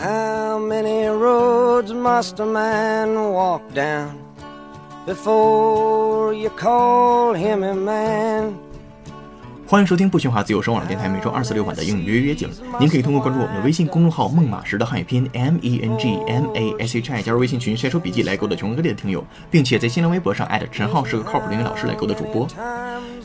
How many roads must a man walk down before you call him a man? 欢迎收听不喧哗自由声网络电台每周二四六晚的英语约约景。您可以通过关注我们的微信公众号“孟马时”的汉语拼音 M E N G M A S H I 加入微信群晒出笔记来勾搭全国各地的听友，并且在新浪微博上艾特陈浩是个靠谱的英语老师来勾搭主播。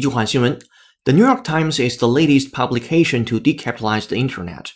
The New York Times is the latest publication to decapitalize the internet.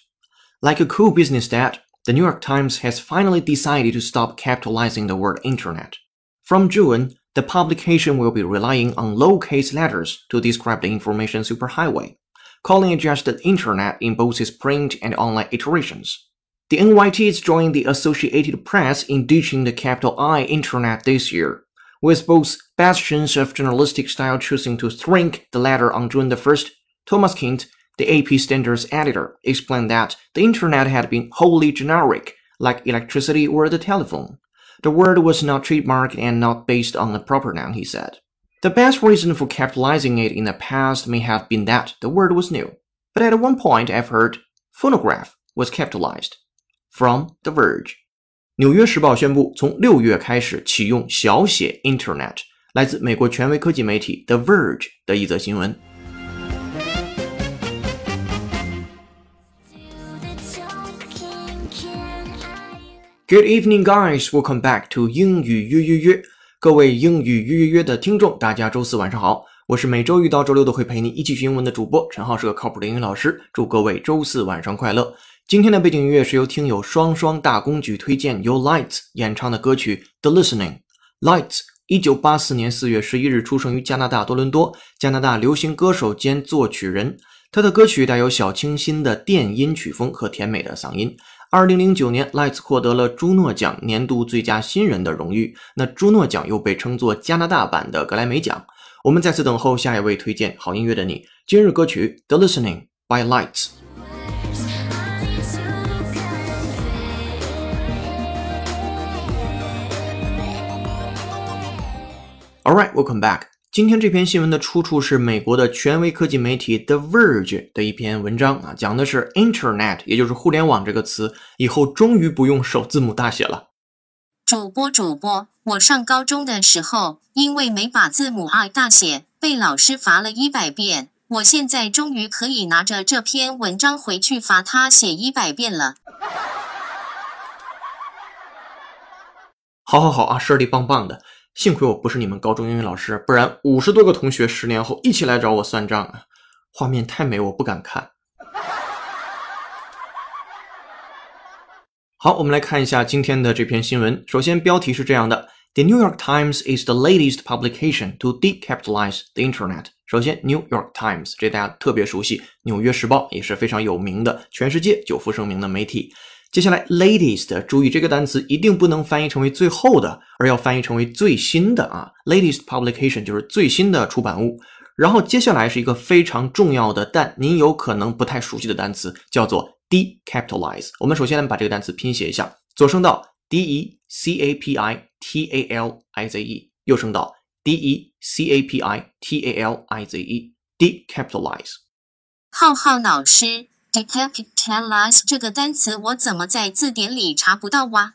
Like a cool business dad, the New York Times has finally decided to stop capitalizing the word internet. From June, the publication will be relying on lowercase letters to describe the information superhighway, calling it just the internet in both its print and online iterations. The NYT is joining the Associated Press in ditching the capital I internet this year, with both bastions of journalistic style choosing to shrink the latter on June the 1st. Thomas Kint, the AP Standards editor, explained that the internet had been wholly generic, like electricity or the telephone. The word was not trademarked and not based on a proper noun, he said. The best reason for capitalizing it in the past may have been that the word was new. But at one point, I've heard phonograph was capitalized. From The Verge，《纽约时报》宣布从六月开始启用小写 Internet，来自美国权威科技媒体 The Verge 的一则新闻。Good evening, guys. Welcome back to 英语约约约。各位英语约约约的听众，大家周四晚上好，我是每周一到周六都会陪你一起学英文的主播陈浩，是个靠谱的英语老师。祝各位周四晚上快乐。今天的背景音乐是由听友双双大公举推荐，由 Lights 演唱的歌曲《The Listening》。Lights 一九八四年四月十一日出生于加拿大多伦多，加拿大流行歌手兼作曲人。他的歌曲带有小清新的电音曲风和甜美的嗓音。二零零九年，Lights 获得了朱诺奖年度最佳新人的荣誉。那朱诺奖又被称作加拿大版的格莱美奖。我们在此等候下一位推荐好音乐的你。今日歌曲《The Listening》by Lights。All right, welcome back. 今天这篇新闻的出处是美国的权威科技媒体 The Verge 的一篇文章啊，讲的是 Internet，也就是互联网这个词，以后终于不用首字母大写了。主播主播，我上高中的时候，因为没把字母 I 大写，被老师罚了一百遍。我现在终于可以拿着这篇文章回去罚他写一百遍了。好好好啊，实力棒棒的。幸亏我不是你们高中英语老师，不然五十多个同学十年后一起来找我算账啊！画面太美，我不敢看。好，我们来看一下今天的这篇新闻。首先，标题是这样的：The New York Times is the latest publication to decapitalize the Internet。首先，New York Times 这大家特别熟悉，《纽约时报》也是非常有名的，全世界久负盛名的媒体。接下来，latest，注意这个单词一定不能翻译成为最后的，而要翻译成为最新的啊。latest publication 就是最新的出版物。然后接下来是一个非常重要的，但您有可能不太熟悉的单词，叫做 decapitalize。我们首先把这个单词拼写一下，左声道 d e c a p i t a l i z e，右声道 d e c a p i t a l i z e，decapitalize。浩浩老师，decapitalize 这个单词我怎么在字典里查不到哇？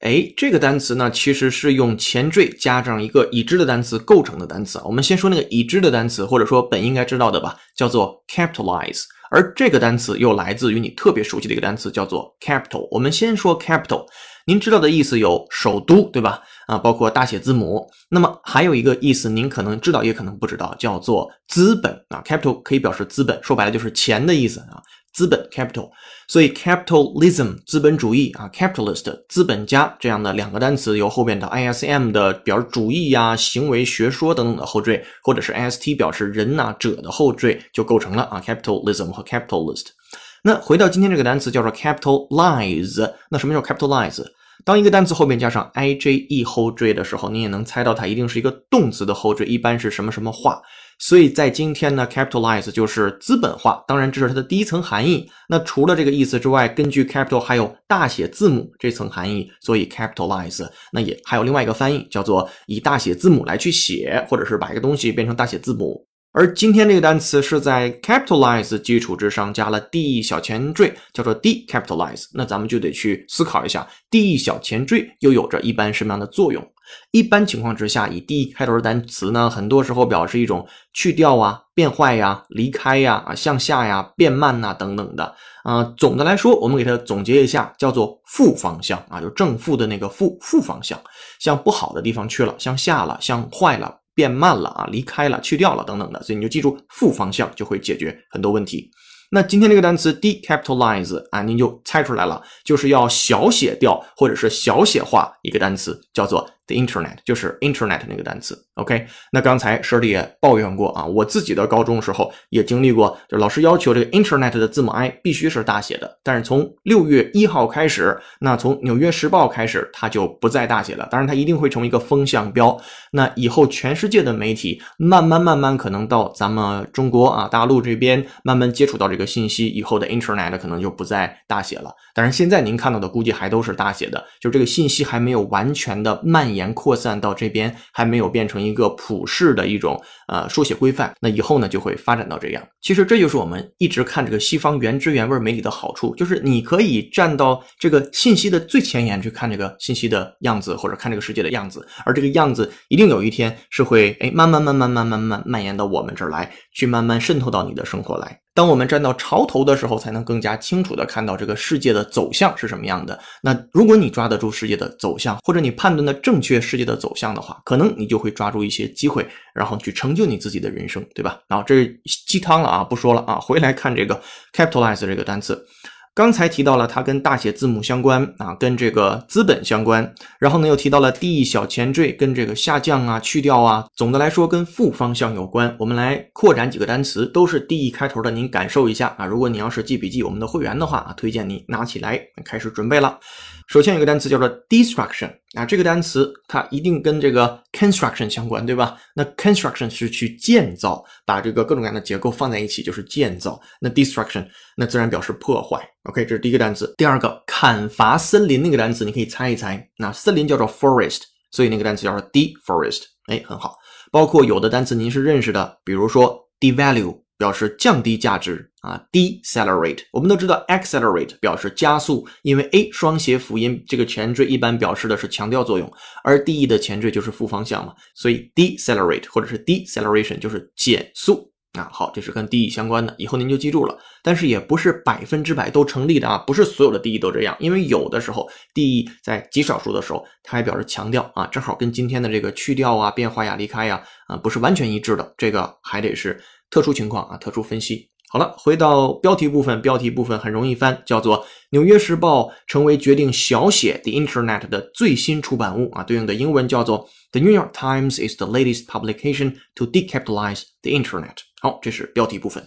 哎，这个单词呢，其实是用前缀加上一个已知的单词构成的单词。我们先说那个已知的单词，或者说本应该知道的吧，叫做 capitalize。而这个单词又来自于你特别熟悉的一个单词，叫做 capital。我们先说 capital，您知道的意思有首都，对吧？啊，包括大写字母。那么还有一个意思，您可能知道，也可能不知道，叫做资本啊。capital 可以表示资本，说白了就是钱的意思啊。资本 capital，所以 capitalism 资本主义啊，capitalist 资本家这样的两个单词由后边的 ism 的表示主义呀、行为学说等等的后缀，或者是 st 表示人呐、者的后缀，就构成了啊 capitalism 和 capitalist。那回到今天这个单词叫做 capitalize，那什么叫 capitalize？当一个单词后面加上 i j e 后缀的时候，你也能猜到它一定是一个动词的后缀，一般是什么什么化。所以在今天呢，capitalize 就是资本化，当然这是它的第一层含义。那除了这个意思之外，根据 capital 还有大写字母这层含义，所以 capitalize 那也还有另外一个翻译，叫做以大写字母来去写，或者是把一个东西变成大写字母。而今天这个单词是在 capitalize 基础之上加了 d 小前缀，叫做 decapitalize。那咱们就得去思考一下，d 小前缀又有着一般什么样的作用？一般情况之下，以 d 开头的单词呢，很多时候表示一种去掉啊、变坏呀、离开呀、啊向下呀、变慢呐等等的。啊，总的来说，我们给它总结一下，叫做负方向啊，就正负的那个负负方向，向不好的地方去了，向下了，向坏了。变慢了啊，离开了，去掉了等等的，所以你就记住负方向就会解决很多问题。那今天这个单词 decapitalize 啊，您就猜出来了，就是要小写掉或者是小写化一个单词，叫做。The internet 就是 internet 那个单词，OK？那刚才舍里也抱怨过啊，我自己的高中时候也经历过，就老师要求这个 internet 的字母 i 必须是大写的，但是从六月一号开始，那从纽约时报开始，它就不再大写了。当然，它一定会成为一个风向标。那以后全世界的媒体慢慢慢慢可能到咱们中国啊大陆这边慢慢接触到这个信息以后的 internet 可能就不再大写了。但是现在您看到的估计还都是大写的，就这个信息还没有完全的蔓延。延扩散到这边还没有变成一个普世的一种呃书写规范，那以后呢就会发展到这样。其实这就是我们一直看这个西方原汁原味媒体的好处，就是你可以站到这个信息的最前沿去看这个信息的样子，或者看这个世界的样子，而这个样子一定有一天是会哎慢慢慢慢慢慢慢蔓延到我们这儿来，去慢慢渗透到你的生活来。当我们站到潮头的时候，才能更加清楚的看到这个世界的走向是什么样的。那如果你抓得住世界的走向，或者你判断的正确世界的走向的话，可能你就会抓住一些机会，然后去成就你自己的人生，对吧？然后这是鸡汤了啊，不说了啊，回来看这个 capitalize 这个单词。刚才提到了它跟大写字母相关啊，跟这个资本相关，然后呢又提到了 d 小前缀跟这个下降啊、去掉啊，总的来说跟负方向有关。我们来扩展几个单词，都是 d 开头的，您感受一下啊。如果你要是记笔记，我们的会员的话啊，推荐你拿起来开始准备了。首先有个单词叫做 destruction 啊，这个单词它一定跟这个 construction 相关，对吧？那 construction 是去建造，把这个各种各样的结构放在一起就是建造。那 destruction 那自然表示破坏。OK，这是第一个单词。第二个砍伐森林那个单词，你可以猜一猜。那森林叫做 forest，所以那个单词叫做 deforest。哎，很好。包括有的单词您是认识的，比如说 devalue。表示降低价值啊，decelerate。我们都知道，accelerate 表示加速，因为 a 双写辅音，这个前缀一般表示的是强调作用，而 de 的前缀就是负方向嘛，所以 decelerate 或者是 deceleration 就是减速啊。好，这是跟 de 相关的，以后您就记住了。但是也不是百分之百都成立的啊，不是所有的 de 都这样，因为有的时候 de 在极少数的时候，它还表示强调啊，正好跟今天的这个去掉啊、变化呀、离开呀啊，不是完全一致的，这个还得是。特殊情况啊，特殊分析。好了，回到标题部分，标题部分很容易翻，叫做《纽约时报》成为决定小写 The Internet 的最新出版物啊，对应的英文叫做 The New York Times is the latest publication to decapitalize the Internet。好，这是标题部分。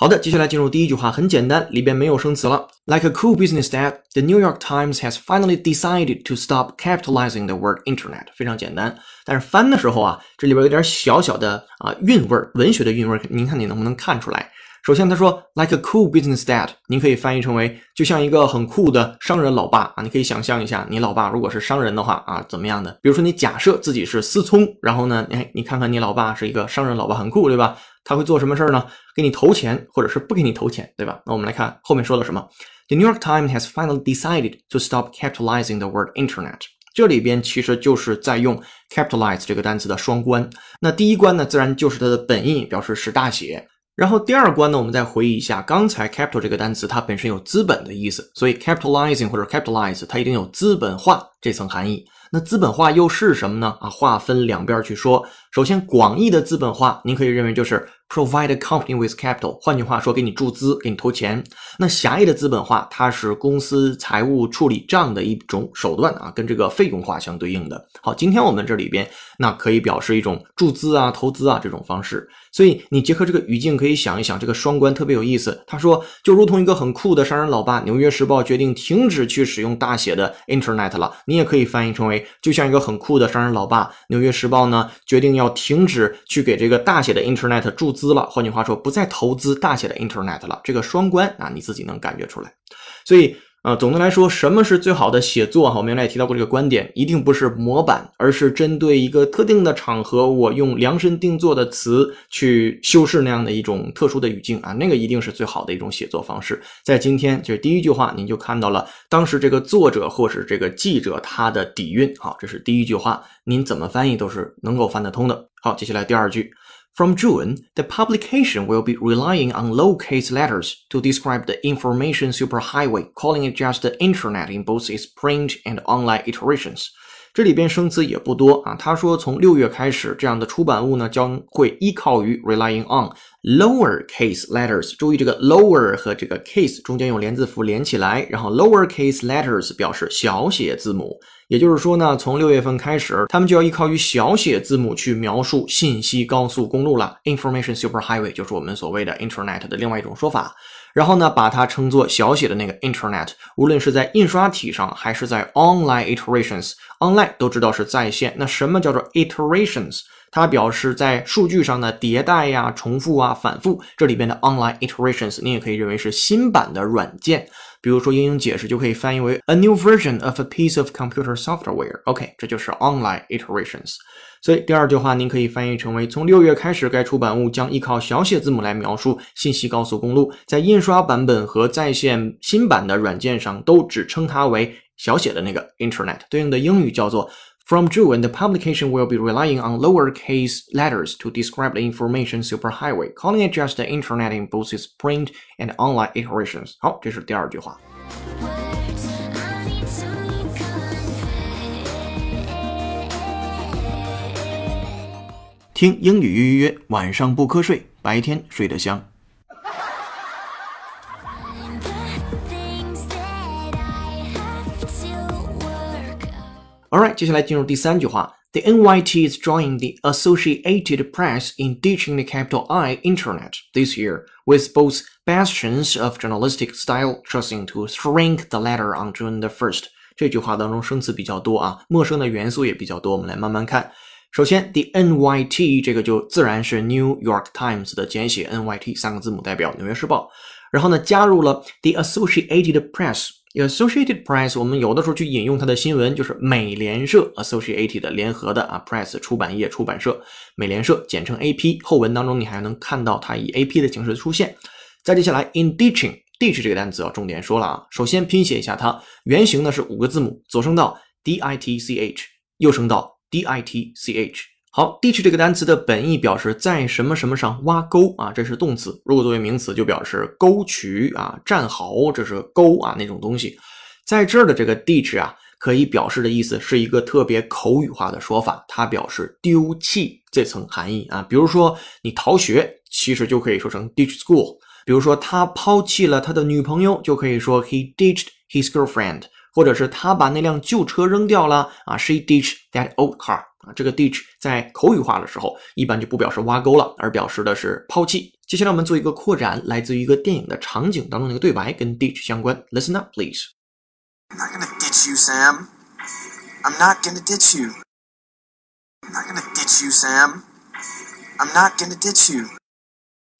好的，接下来进入第一句话，很简单，里边没有生词了。Like a cool business dad, the New York Times has finally decided to stop capitalizing the word internet。非常简单，但是翻的时候啊，这里边有点小小的啊韵味儿，文学的韵味儿，您看你能不能看出来？首先他说，like a cool business dad，您可以翻译成为就像一个很酷的商人老爸啊。你可以想象一下，你老爸如果是商人的话啊，怎么样的？比如说你假设自己是思聪，然后呢，哎，你看看你老爸是一个商人老爸，很酷，对吧？他会做什么事儿呢？给你投钱，或者是不给你投钱，对吧？那我们来看后面说了什么。The New York Times has finally decided to stop capitalizing the word internet。这里边其实就是在用 capitalize 这个单词的双关。那第一关呢，自然就是它的本意，表示使大写。然后第二关呢，我们再回忆一下，刚才 capital 这个单词它本身有资本的意思，所以 capitalizing 或者 capitalize 它一定有资本化这层含义。那资本化又是什么呢？啊，划分两边去说。首先，广义的资本化，您可以认为就是 provide a company with capital，换句话说，给你注资，给你投钱。那狭义的资本化，它是公司财务处理账的一种手段啊，跟这个费用化相对应的。好，今天我们这里边那可以表示一种注资啊、投资啊这种方式。所以你结合这个语境，可以想一想，这个双关特别有意思。他说，就如同一个很酷的商人老爸，《纽约时报》决定停止去使用大写的 Internet 了。你也可以翻译成为，就像一个很酷的商人老爸，《纽约时报》呢决定要停止去给这个大写的 Internet 注资了。换句话说，不再投资大写的 Internet 了。这个双关啊，你自己能感觉出来。所以。啊，总的来说，什么是最好的写作？哈，我们原来也提到过这个观点，一定不是模板，而是针对一个特定的场合，我用量身定做的词去修饰那样的一种特殊的语境啊，那个一定是最好的一种写作方式。在今天，就是第一句话，您就看到了当时这个作者或是这个记者他的底蕴。好，这是第一句话，您怎么翻译都是能够翻得通的。好，接下来第二句。From June, the publication will be relying on lowercase letters to describe the information superhighway, calling it just the internet in both its print and online iterations. 这里边生词也不多啊。他说，从六月开始，这样的出版物呢将会依靠于 relying on lowercase letters。注意这个 lower 和这个 case 中间用连字符连起来，然后 lowercase letters 表示小写字母。 也就是说呢，从六月份开始，他们就要依靠于小写字母去描述信息高速公路了。Information superhighway 就是我们所谓的 Internet 的另外一种说法。然后呢，把它称作小写的那个 Internet。无论是在印刷体上，还是在 online iterations，online 都知道是在线。那什么叫做 iterations？它表示在数据上的迭代呀、重复啊、反复。这里边的 online iterations，你也可以认为是新版的软件。比如说，英英解释就可以翻译为 a new version of a piece of computer software。OK，这就是 online iterations。所以第二句话，您可以翻译成为：从六月开始，该出版物将依靠小写字母来描述信息高速公路。在印刷版本和在线新版的软件上，都只称它为小写的那个 Internet。对应的英语叫做。From June, the publication will be relying on lowercase letters to describe the information superhighway, calling it just the internet in both its print and online iterations. 好，这是第二句话。听英语约约约，晚上不瞌睡，白天睡得香。 Alright，接下来进入第三句话。The NYT is joining the Associated Press in ditching the capital I Internet this year, with both bastions of journalistic style choosing to shrink the letter on June the first. 这句话当中生词比较多啊，陌生的元素也比较多。我们来慢慢看。首先，the NYT 这个就自然是 New York Times 的简写，NYT 三个字母代表《纽约时报》。然后呢，加入了 the Associated Press。 Associated Press，我们有的时候去引用它的新闻，就是美联社 Associated 联合的啊，Press 出版业出版社，美联社简称 AP。后文当中你还能看到它以 AP 的形式出现。再接下来，in ditching，ditch 这个单词要重点说了啊。首先拼写一下它，原型呢是五个字母，左声道 D I T C H，右声道 D I T C H。好，ditch 这个单词的本意表示在什么什么上挖沟啊，这是动词。如果作为名词，就表示沟渠啊、战壕，这是沟啊那种东西。在这儿的这个 ditch 啊，可以表示的意思是一个特别口语化的说法，它表示丢弃这层含义啊。比如说你逃学，其实就可以说成 ditch school。比如说他抛弃了他的女朋友，就可以说 he ditched his girlfriend，或者是他把那辆旧车扔掉了啊，she ditched that old car。啊，这个 ditch 在口语化的时候，一般就不表示挖沟了，而表示的是抛弃。接下来我们做一个扩展，来自于一个电影的场景当中的一个对白，跟 ditch 相关。Listen up, please. I'm not gonna ditch you, Sam. I'm not gonna ditch you. I'm not gonna ditch you, Sam. I'm not gonna ditch you.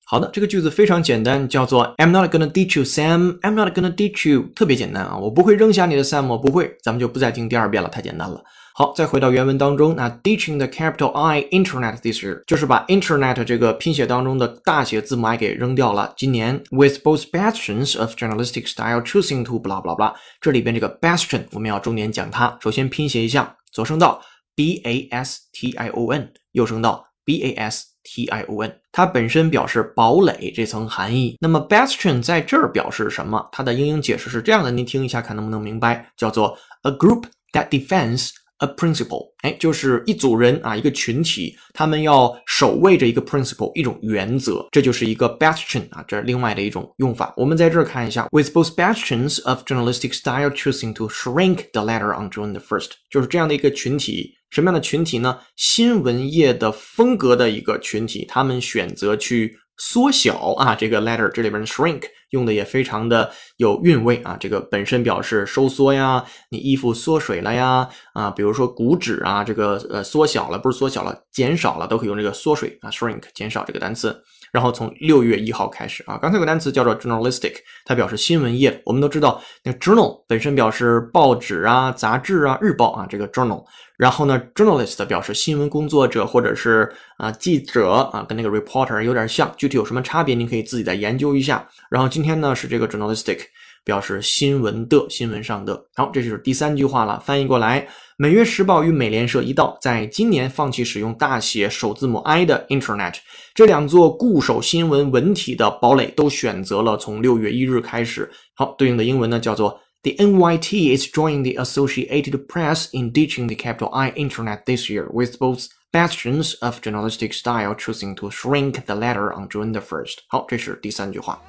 好的，这个句子非常简单，叫做 I'm not gonna ditch you, Sam. I'm not gonna ditch you，特别简单啊，我不会扔下你的，Sam，我不会。咱们就不再听第二遍了，太简单了。好，再回到原文当中，那 ditching the capital I Internet this year 就是把 Internet 这个拼写当中的大写字母 I 给扔掉了。今年 with both bastions of journalistic style choosing to blah blah blah，这里边这个 bastion 我们要重点讲它。首先拼写一下，左声道 B A S T I O N，右声道 B A S。T I O N，它本身表示堡垒这层含义。那么 bastion 在这儿表示什么？它的英英解释是这样的，您听一下看能不能明白，叫做 a group that defends a principle，哎，就是一组人啊，一个群体，他们要守卫着一个 principle，一种原则，这就是一个 bastion 啊，这是另外的一种用法。我们在这儿看一下，with both bastions of journalistic style choosing to shrink the latter on June the first，就是这样的一个群体。什么样的群体呢？新闻业的风格的一个群体，他们选择去缩小啊，这个 letter 这里边的 shrink 用的也非常的有韵味啊，这个本身表示收缩呀，你衣服缩水了呀啊，比如说股指啊，这个呃缩小了，不是缩小了，减少了，都可以用这个缩水啊，shrink 减少这个单词。然后从六月一号开始啊，刚才有个单词叫做 journalistic，它表示新闻业。我们都知道，那 journal 本身表示报纸啊、杂志啊、日报啊，这个 journal。然后呢，journalist 表示新闻工作者或者是啊记者啊，跟那个 reporter 有点像。具体有什么差别，您可以自己再研究一下。然后今天呢是这个 journalistic。表示新闻的新闻上的，好，这就是第三句话了。翻译过来，美约时报与美联社一道，在今年放弃使用大写首字母 I 的 Internet。这两座固守新闻文体的堡垒都选择了从六月一日开始。好，对应的英文呢叫做 The NYT is joining the Associated Press in ditching the capital I Internet this year, with both bastions of journalistic style choosing to shrink the letter on June the first。好，这是第三句话。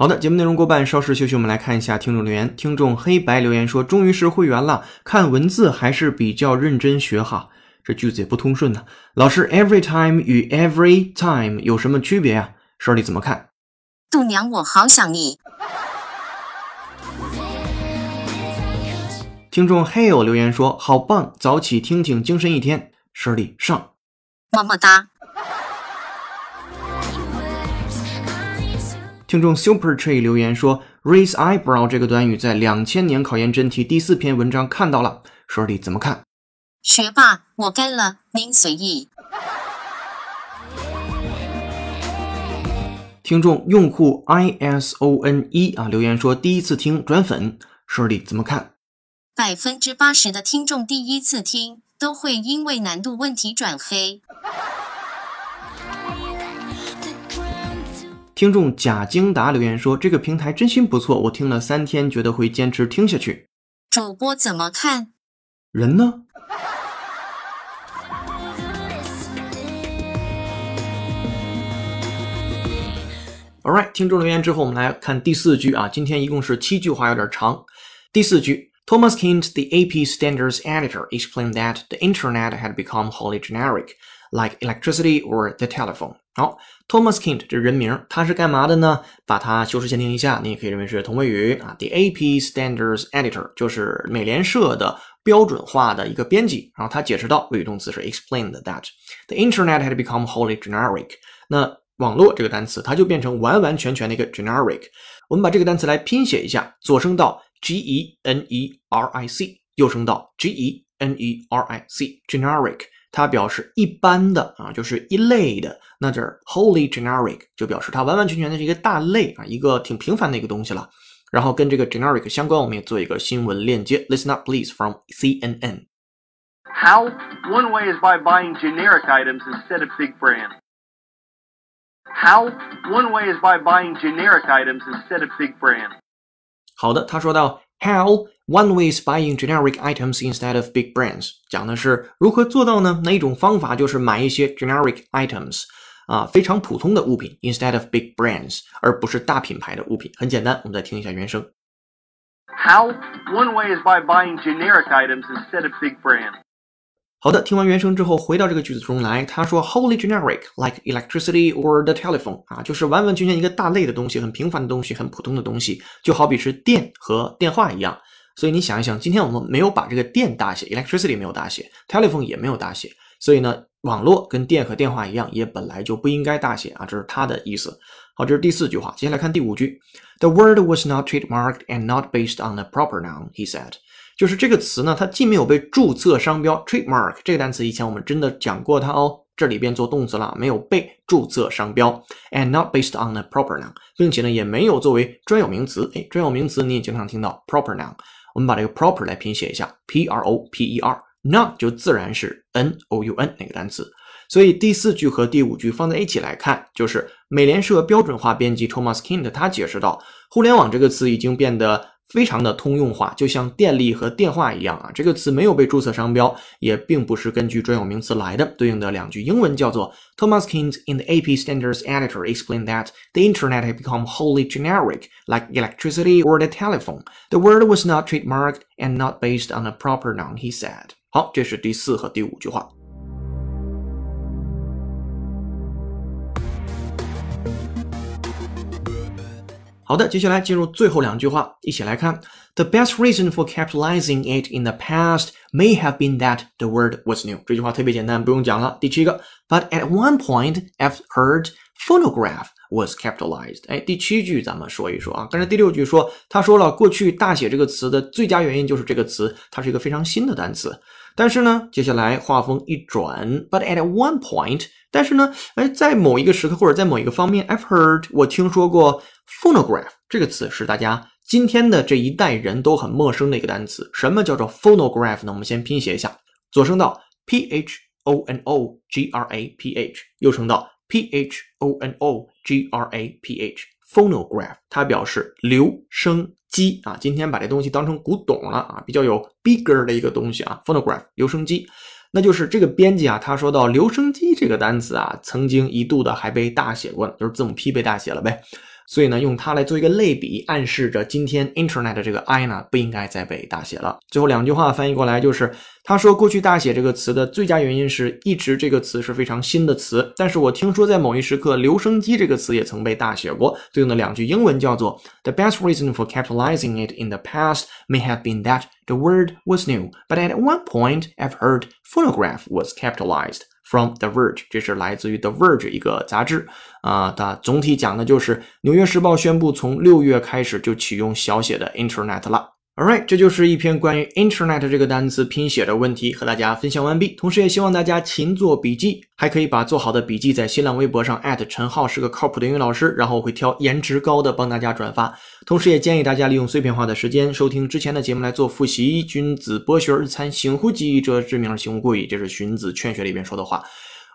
好的，节目内容过半，稍事休息，我们来看一下听众留言。听众黑白留言说：“终于是会员了，看文字还是比较认真学哈。”这句子也不通顺呢。老师，every time 与 every time 有什么区别呀？手里怎么看？度娘，我好想你。听众 Hail 留言说：“好棒，早起听听，精神一天。”手里上，么么哒。听众 Super Tree 留言说：“raise eyebrow 这个短语在两千年考研真题第四篇文章看到了，说你怎么看？”学霸，我干了，您随意。听众用户 I S O N E 啊留言说：“第一次听转粉，说你怎么看？”百分之八十的听众第一次听都会因为难度问题转黑。听众贾京达留言说：“这个平台真心不错，我听了三天，觉得会坚持听下去。”主播怎么看？人呢？All right，听众留言之后，我们来看第四句啊。今天一共是七句话，有点长。第四句，Thomas Kint, the AP Standards editor, explained that the internet had become wholly generic, like electricity or the telephone. 好，Thomas Kent 这人名，他是干嘛的呢？把它修饰限定一下，你也可以认为是同位语啊。The AP Standards Editor 就是美联社的标准化的一个编辑。然后他解释到，谓语动词是 explained that the Internet had become wholly generic。那网络这个单词，它就变成完完全全的一个 generic。我们把这个单词来拼写一下，左声道 G E N E R I C，右声道 G E N E R I C，generic。它表示一般的啊，就是一类的。那这儿 wholly generic 就表示它完完全全的是一个大类啊，一个挺平凡的一个东西了。然后跟这个 generic 相关，我们也做一个新闻链接。Listen up, please, from CNN. How? One way is by buying generic items instead of big brands. How? One way is by buying generic items instead of big brands. 好的，他说到 how one way is buying generic items instead of big brands，讲的是如何做到呢？那一种方法就是买一些 generic items，啊，非常普通的物品，instead of big brands，而不是大品牌的物品。很简单，我们再听一下原声。How one way is by buying generic items instead of big brands. 好的，听完原声之后，回到这个句子中来。他说，wholly generic like electricity or the telephone，啊，就是完完全全一个大类的东西，很平凡的东西，很普通的东西，就好比是电和电话一样。所以你想一想，今天我们没有把这个电大写，electricity 没有大写，telephone 也没有大写，所以呢，网络跟电和电话一样，也本来就不应该大写啊，这是他的意思。好，这是第四句话。接下来看第五句，The word was not trademarked and not based on a proper noun，he said。就是这个词呢，它既没有被注册商标 （trademark） 这个单词，以前我们真的讲过它哦。这里边做动词了，没有被注册商标，and not based on a proper noun，并且呢，也没有作为专有名词。哎，专有名词你也经常听到 proper noun。我们把这个 proper 来拼写一下，P-R-O-P-E-R，那就自然是 n o u n 那个单词。所以第四句和第五句放在一起来看，就是美联社标准化编辑 Thomas Kind 他解释道：“互联网这个词已经变得非常的通用化，就像电力和电话一样啊。这个词没有被注册商标，也并不是根据专有名词来的。对应的两句英文叫做 Thomas Kint in the AP Standards Editor explained that the internet had become wholly generic, like electricity or the telephone. The word was not trademarked and not based on a proper noun, he said. 好，这是第四和第五句话。 好的，接下来进入最后两句话，一起来看。The best reason for capitalizing it in the past may have been that the word was new。这句话特别简单，不用讲了。第七个，But at one point I've heard phonograph was capitalized。哎，第七句咱们说一说啊。跟着第六句说，他说了，过去大写这个词的最佳原因就是这个词，它是一个非常新的单词。但是呢，接下来画风一转，But at one point，但是呢，哎，在某一个时刻或者在某一个方面，I've heard，我听说过。phonograph 这个词是大家今天的这一代人都很陌生的一个单词。什么叫做 phonograph 呢？我们先拼写一下，左声道 p h o n o g r a p h，右声道 p h o n o g r a p h。Phonograph 它表示留声机啊。今天把这东西当成古董了啊，比较有 B 格的一个东西啊。phonograph 留声机，那就是这个编辑啊，他说到留声机这个单词啊，曾经一度的还被大写过呢，就是字母 P 被大写了呗。所以呢，用它来做一个类比，暗示着今天 Internet 的这个 I 呢，不应该再被大写了。最后两句话翻译过来就是，他说过去大写这个词的最佳原因是一直这个词是非常新的词，但是我听说在某一时刻，留声机这个词也曾被大写过。对应的两句英文叫做，The best reason for capitalizing it in the past may have been that the word was new, but at one point I've heard phonograph was capitalized. From The Verge，这是来自于 The Verge 一个杂志啊。它总体讲的就是《纽约时报》宣布从六月开始就启用小写的 Internet 了。Alright，这就是一篇关于 Internet 这个单词拼写的问题，和大家分享完毕。同时也希望大家勤做笔记，还可以把做好的笔记在新浪微博上陈浩是个靠谱的英语老师，然后我会挑颜值高的帮大家转发。同时也建议大家利用碎片化的时间收听之前的节目来做复习。君子博学而参行乎己，者知名而行乎过矣，这是荀子《劝学》里边说的话。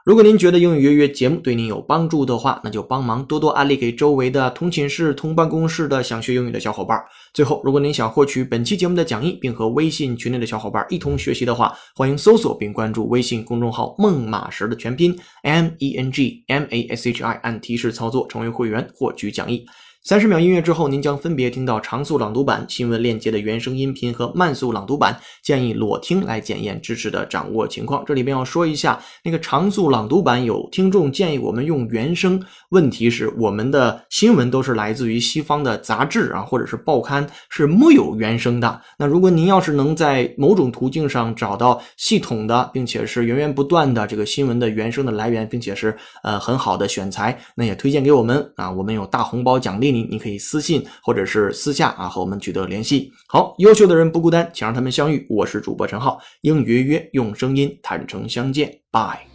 如果您觉得英语约约节目对您有帮助的话，那就帮忙多多安利给周围的同寝室、同办公室的想学英语的小伙伴。最后，如果您想获取本期节目的讲义，并和微信群内的小伙伴一同学习的话，欢迎搜索并关注微信公众号“梦马石”的全拼 M E N G M A S H I，按提示操作成为会员，获取讲义。三十秒音乐之后，您将分别听到长速朗读版、新闻链接的原声音频和慢速朗读版。建议裸听来检验知识的掌握情况。这里边要说一下，那个长速朗读版有听众建议我们用原声，问题是我们的新闻都是来自于西方的杂志啊，或者是报刊，是没有原声的。那如果您要是能在某种途径上找到系统的，并且是源源不断的这个新闻的原声的来源，并且是呃很好的选材，那也推荐给我们啊，我们有大红包奖励。你你可以私信或者是私下啊和我们取得联系。好，优秀的人不孤单，请让他们相遇。我是主播陈浩，应约约用声音坦诚相见，拜。